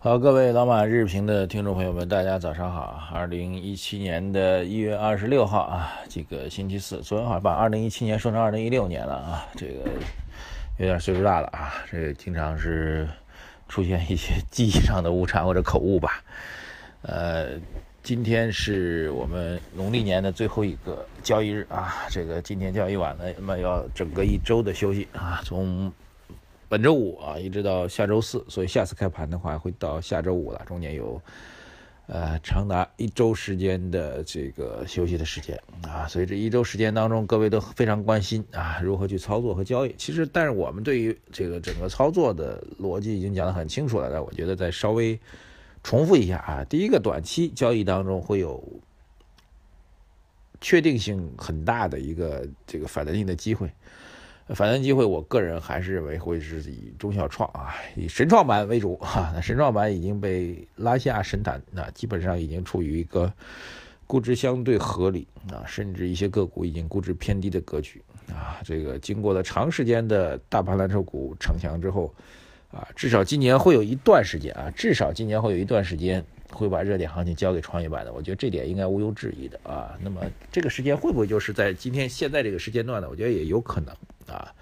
好，各位老马日评的听众朋友们，大家早上好。二零一七年的一月二十六号啊，这个星期四，昨天好像把二零一七年说成二零一六年了啊，这个有点岁数大了啊，这个经常是出现一些记忆上的误差或者口误吧。呃，今天是我们农历年的最后一个交易日啊，这个今天交易晚了，那么要整个一周的休息啊，从。本周五啊，一直到下周四，所以下次开盘的话会到下周五了，中间有呃长达一周时间的这个休息的时间啊，所以这一周时间当中，各位都非常关心啊，如何去操作和交易。其实，但是我们对于这个整个操作的逻辑已经讲得很清楚了，那我觉得再稍微重复一下啊，第一个，短期交易当中会有确定性很大的一个这个反弹性的机会。反弹机会，我个人还是认为会是以中小创啊，以神创板为主哈。那神创板已经被拉下神坛，那基本上已经处于一个估值相对合理啊，甚至一些个股已经估值偏低的格局啊。这个经过了长时间的大盘蓝筹股逞强之后啊，至少今年会有一段时间啊，至少今年会有一段时间会把热点行情交给创业板的。我觉得这点应该毋庸置疑的啊。那么这个时间会不会就是在今天现在这个时间段呢？我觉得也有可能。啊，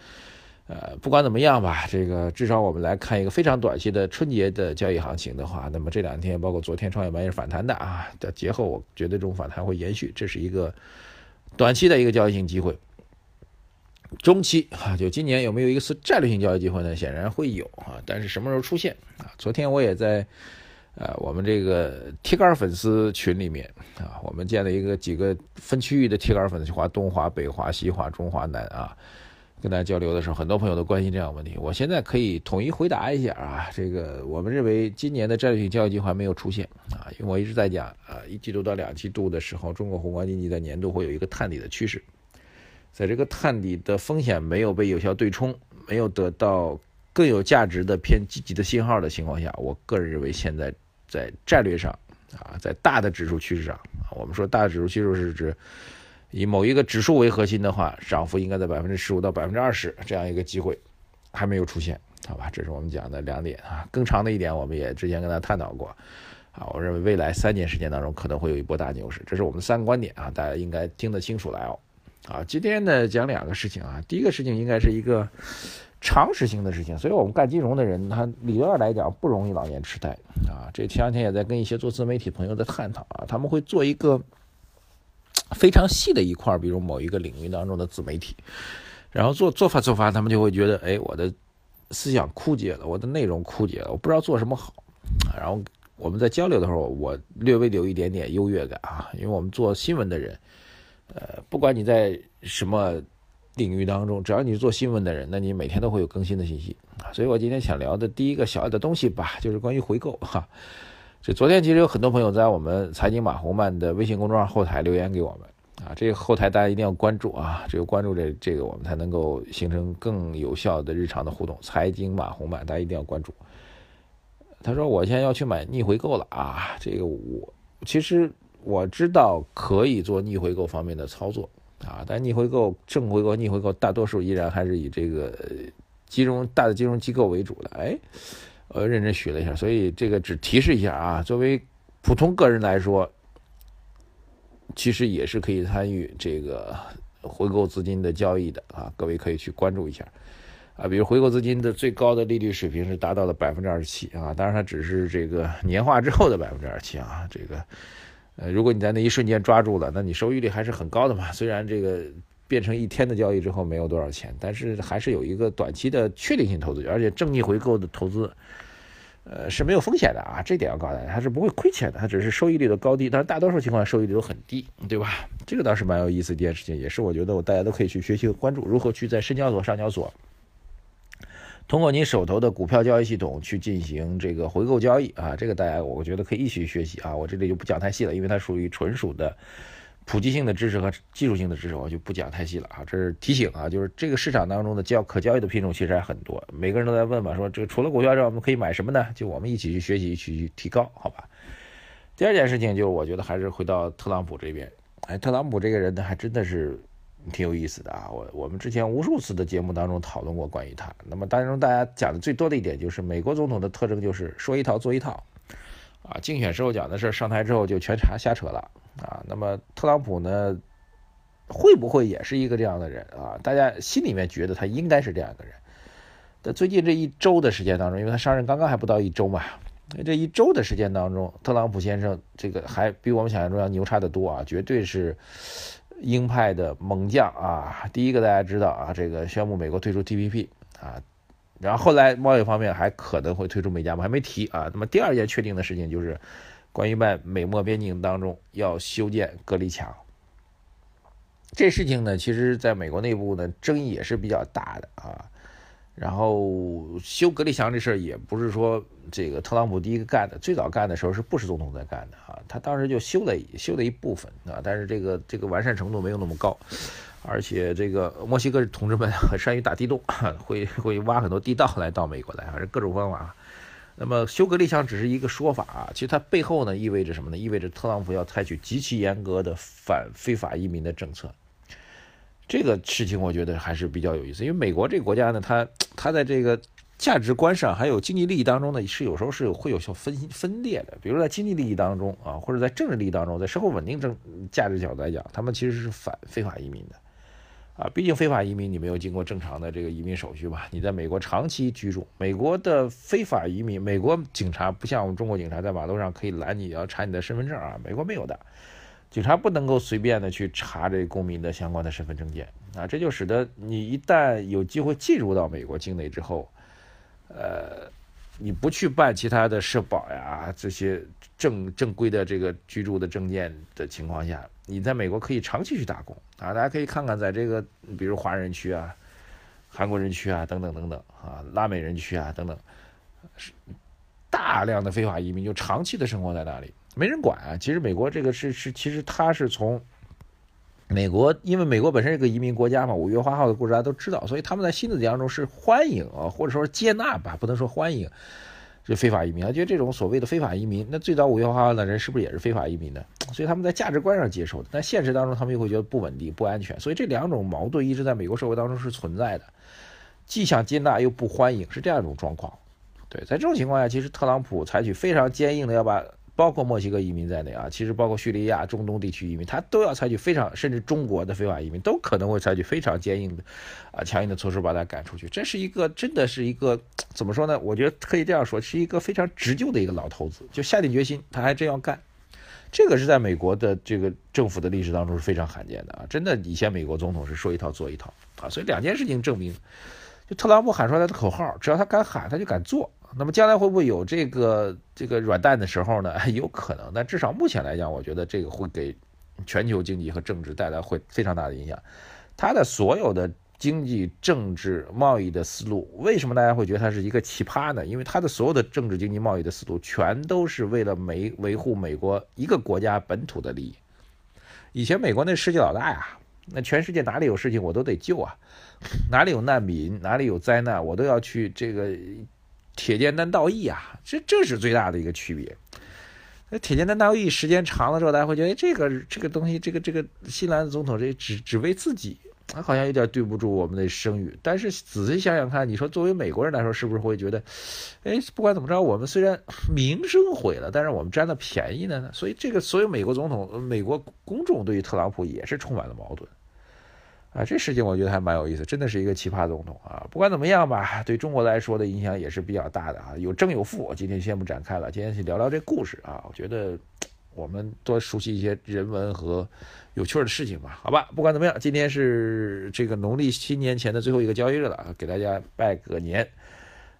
呃，不管怎么样吧，这个至少我们来看一个非常短期的春节的交易行情的话，那么这两天包括昨天创业板也是反弹的啊，的节后我觉得这种反弹会延续，这是一个短期的一个交易性机会。中期啊，就今年有没有一个战略性交易机会呢？显然会有啊，但是什么时候出现啊？昨天我也在呃我们这个铁杆粉丝群里面啊，我们建了一个几个分区域的铁杆粉丝，华东华、北华、西华、中华南啊。跟大家交流的时候，很多朋友都关心这样的问题。我现在可以统一回答一下啊，这个我们认为今年的战略性交易计划没有出现啊，因为我一直在讲啊，一季度到两季度的时候，中国宏观经济在年度会有一个探底的趋势，在这个探底的风险没有被有效对冲，没有得到更有价值的偏积极的信号的情况下，我个人认为现在在战略上啊，在大的指数趋势上啊，我们说大的指数趋势是指。以某一个指数为核心的话，涨幅应该在百分之十五到百分之二十这样一个机会，还没有出现，好吧？这是我们讲的两点啊。更长的一点，我们也之前跟大家探讨过，啊，我认为未来三年时间当中可能会有一波大牛市，这是我们三个观点啊，大家应该听得清楚来哦。啊，今天呢讲两个事情啊，第一个事情应该是一个常识性的事情，所以我们干金融的人，他理论上来讲不容易老年痴呆啊。这前两天也在跟一些做自媒体朋友在探讨啊，他们会做一个。非常细的一块，比如某一个领域当中的自媒体，然后做做法做法，他们就会觉得，哎，我的思想枯竭了，我的内容枯竭了，我不知道做什么好。然后我们在交流的时候，我略微有一点点优越感啊，因为我们做新闻的人，呃，不管你在什么领域当中，只要你是做新闻的人，那你每天都会有更新的信息。所以我今天想聊的第一个小的东西吧，就是关于回购哈。这昨天其实有很多朋友在我们财经马红曼的微信公众号后台留言给我们啊，这个后台大家一定要关注啊，只有关注这这个我们才能够形成更有效的日常的互动。财经马红曼，大家一定要关注。他说我现在要去买逆回购了啊，这个我其实我知道可以做逆回购方面的操作啊，但逆回购、正回购、逆回购大多数依然还是以这个金融大的金融机构为主的，哎。呃，认真学了一下，所以这个只提示一下啊。作为普通个人来说，其实也是可以参与这个回购资金的交易的啊。各位可以去关注一下啊。比如回购资金的最高的利率水平是达到了百分之二十七啊，当然它只是这个年化之后的百分之二十七啊。这个呃，如果你在那一瞬间抓住了，那你收益率还是很高的嘛。虽然这个。变成一天的交易之后没有多少钱，但是还是有一个短期的确定性投资，而且正逆回购的投资，呃是没有风险的啊，这点要告诉大家，它是不会亏钱的，它只是收益率的高低，但是大多数情况收益率都很低，对吧？这个倒是蛮有意思一件事情，也是我觉得我大家都可以去学习和关注，如何去在深交所、上交所，通过你手头的股票交易系统去进行这个回购交易啊，这个大家我觉得可以一起学习啊，我这里就不讲太细了，因为它属于纯属的。普及性的知识和技术性的知识，我就不讲太细了啊。这是提醒啊，就是这个市场当中的交可交易的品种其实还很多，每个人都在问嘛，说这个除了股票之外，我们可以买什么呢？就我们一起去学习，一起去提高，好吧？第二件事情就是，我觉得还是回到特朗普这边。哎，特朗普这个人呢，还真的是挺有意思的啊。我我们之前无数次的节目当中讨论过关于他。那么当中大家讲的最多的一点就是，美国总统的特征就是说一套做一套啊。竞选时候讲的事，上台之后就全查瞎扯了。啊，那么特朗普呢，会不会也是一个这样的人啊？大家心里面觉得他应该是这样一个人。在最近这一周的时间当中，因为他上任刚刚还不到一周嘛，这一周的时间当中，特朗普先生这个还比我们想象中要牛叉得多啊，绝对是鹰派的猛将啊。第一个大家知道啊，这个宣布美国退出 TPP 啊，然后后来贸易方面还可能会退出美加嘛，还没提啊。那么第二件确定的事情就是。关于在美墨边境当中要修建隔离墙，这事情呢，其实在美国内部呢争议也是比较大的啊。然后修隔离墙这事儿也不是说这个特朗普第一个干的，最早干的时候是布什总统在干的啊。他当时就修了修了一部分啊，但是这个这个完善程度没有那么高，而且这个墨西哥同志们很 善于打地洞，会会挖很多地道来到美国来，反正各种方法。那么修隔离墙只是一个说法啊，其实它背后呢意味着什么呢？意味着特朗普要采取极其严格的反非法移民的政策。这个事情我觉得还是比较有意思，因为美国这个国家呢，它它在这个价值观上还有经济利益当中呢，是有时候是会有些分分裂的。比如在经济利益当中啊，或者在政治利益当中，在社会稳定政价值角度来讲，他们其实是反非法移民的。啊，毕竟非法移民你没有经过正常的这个移民手续吧？你在美国长期居住，美国的非法移民，美国警察不像我们中国警察在马路上可以拦你要查你的身份证啊，美国没有的，警察不能够随便的去查这公民的相关的身份证件啊，这就使得你一旦有机会进入到美国境内之后，呃。你不去办其他的社保呀，这些正正规的这个居住的证件的情况下，你在美国可以长期去打工啊。大家可以看看，在这个比如华人区啊、韩国人区啊等等等等啊、拉美人区啊等等，是大量的非法移民就长期的生活在那里，没人管啊。其实美国这个是是，其实他是从。美国，因为美国本身是个移民国家嘛，五月花号的故事大家都知道，所以他们在新的当中是欢迎啊，或者说接纳吧，不能说欢迎，就非法移民。他觉得这种所谓的非法移民，那最早五月花号的人是不是也是非法移民呢？所以他们在价值观上接受的，但现实当中他们又会觉得不稳定、不安全。所以这两种矛盾一直在美国社会当中是存在的，既想接纳又不欢迎，是这样一种状况。对，在这种情况下，其实特朗普采取非常坚硬的要把。包括墨西哥移民在内啊，其实包括叙利亚、中东地区移民，他都要采取非常，甚至中国的非法移民都可能会采取非常坚硬的，啊，强硬的措施把他赶出去。这是一个，真的是一个，怎么说呢？我觉得可以这样说，是一个非常执拗的一个老头子，就下定决心，他还真要干。这个是在美国的这个政府的历史当中是非常罕见的啊，真的，以前美国总统是说一套做一套啊，所以两件事情证明，就特朗普喊出来的口号，只要他敢喊，他就敢做。那么将来会不会有这个这个软蛋的时候呢？有可能，但至少目前来讲，我觉得这个会给全球经济和政治带来会非常大的影响。他的所有的经济、政治、贸易的思路，为什么大家会觉得他是一个奇葩呢？因为他的所有的政治、经济、贸易的思路，全都是为了美维护美国一个国家本土的利益。以前美国那世界老大呀，那全世界哪里有事情我都得救啊，哪里有难民，哪里有灾难，我都要去这个。铁剑担道义啊，这这是最大的一个区别。那铁剑担道义时间长了之后，大家会觉得，哎，这个这个东西，这个这个新兰总统这只只为自己，他好像有点对不住我们的声誉。但是仔细想想看，你说作为美国人来说，是不是会觉得，哎，不管怎么着，我们虽然名声毁了，但是我们占了便宜呢？所以这个所有美国总统、美国公众对于特朗普也是充满了矛盾。啊，这事情我觉得还蛮有意思，真的是一个奇葩总统啊！不管怎么样吧，对中国来说的影响也是比较大的啊，有正有负。今天先不展开了，今天去聊聊这故事啊。我觉得我们多熟悉一些人文和有趣的事情吧，好吧？不管怎么样，今天是这个农历新年前的最后一个交易日了，给大家拜个年。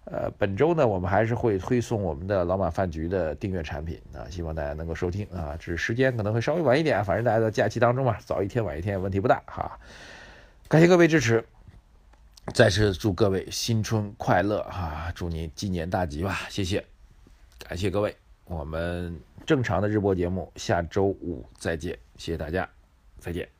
呃，本周呢，我们还是会推送我们的老马饭局的订阅产品啊，希望大家能够收听啊。只是时间可能会稍微晚一点，反正大家在假期当中嘛，早一天晚一天问题不大哈。感谢各位支持，再次祝各位新春快乐啊！祝您鸡年大吉吧！谢谢，感谢各位，我们正常的日播节目下周五再见，谢谢大家。再见。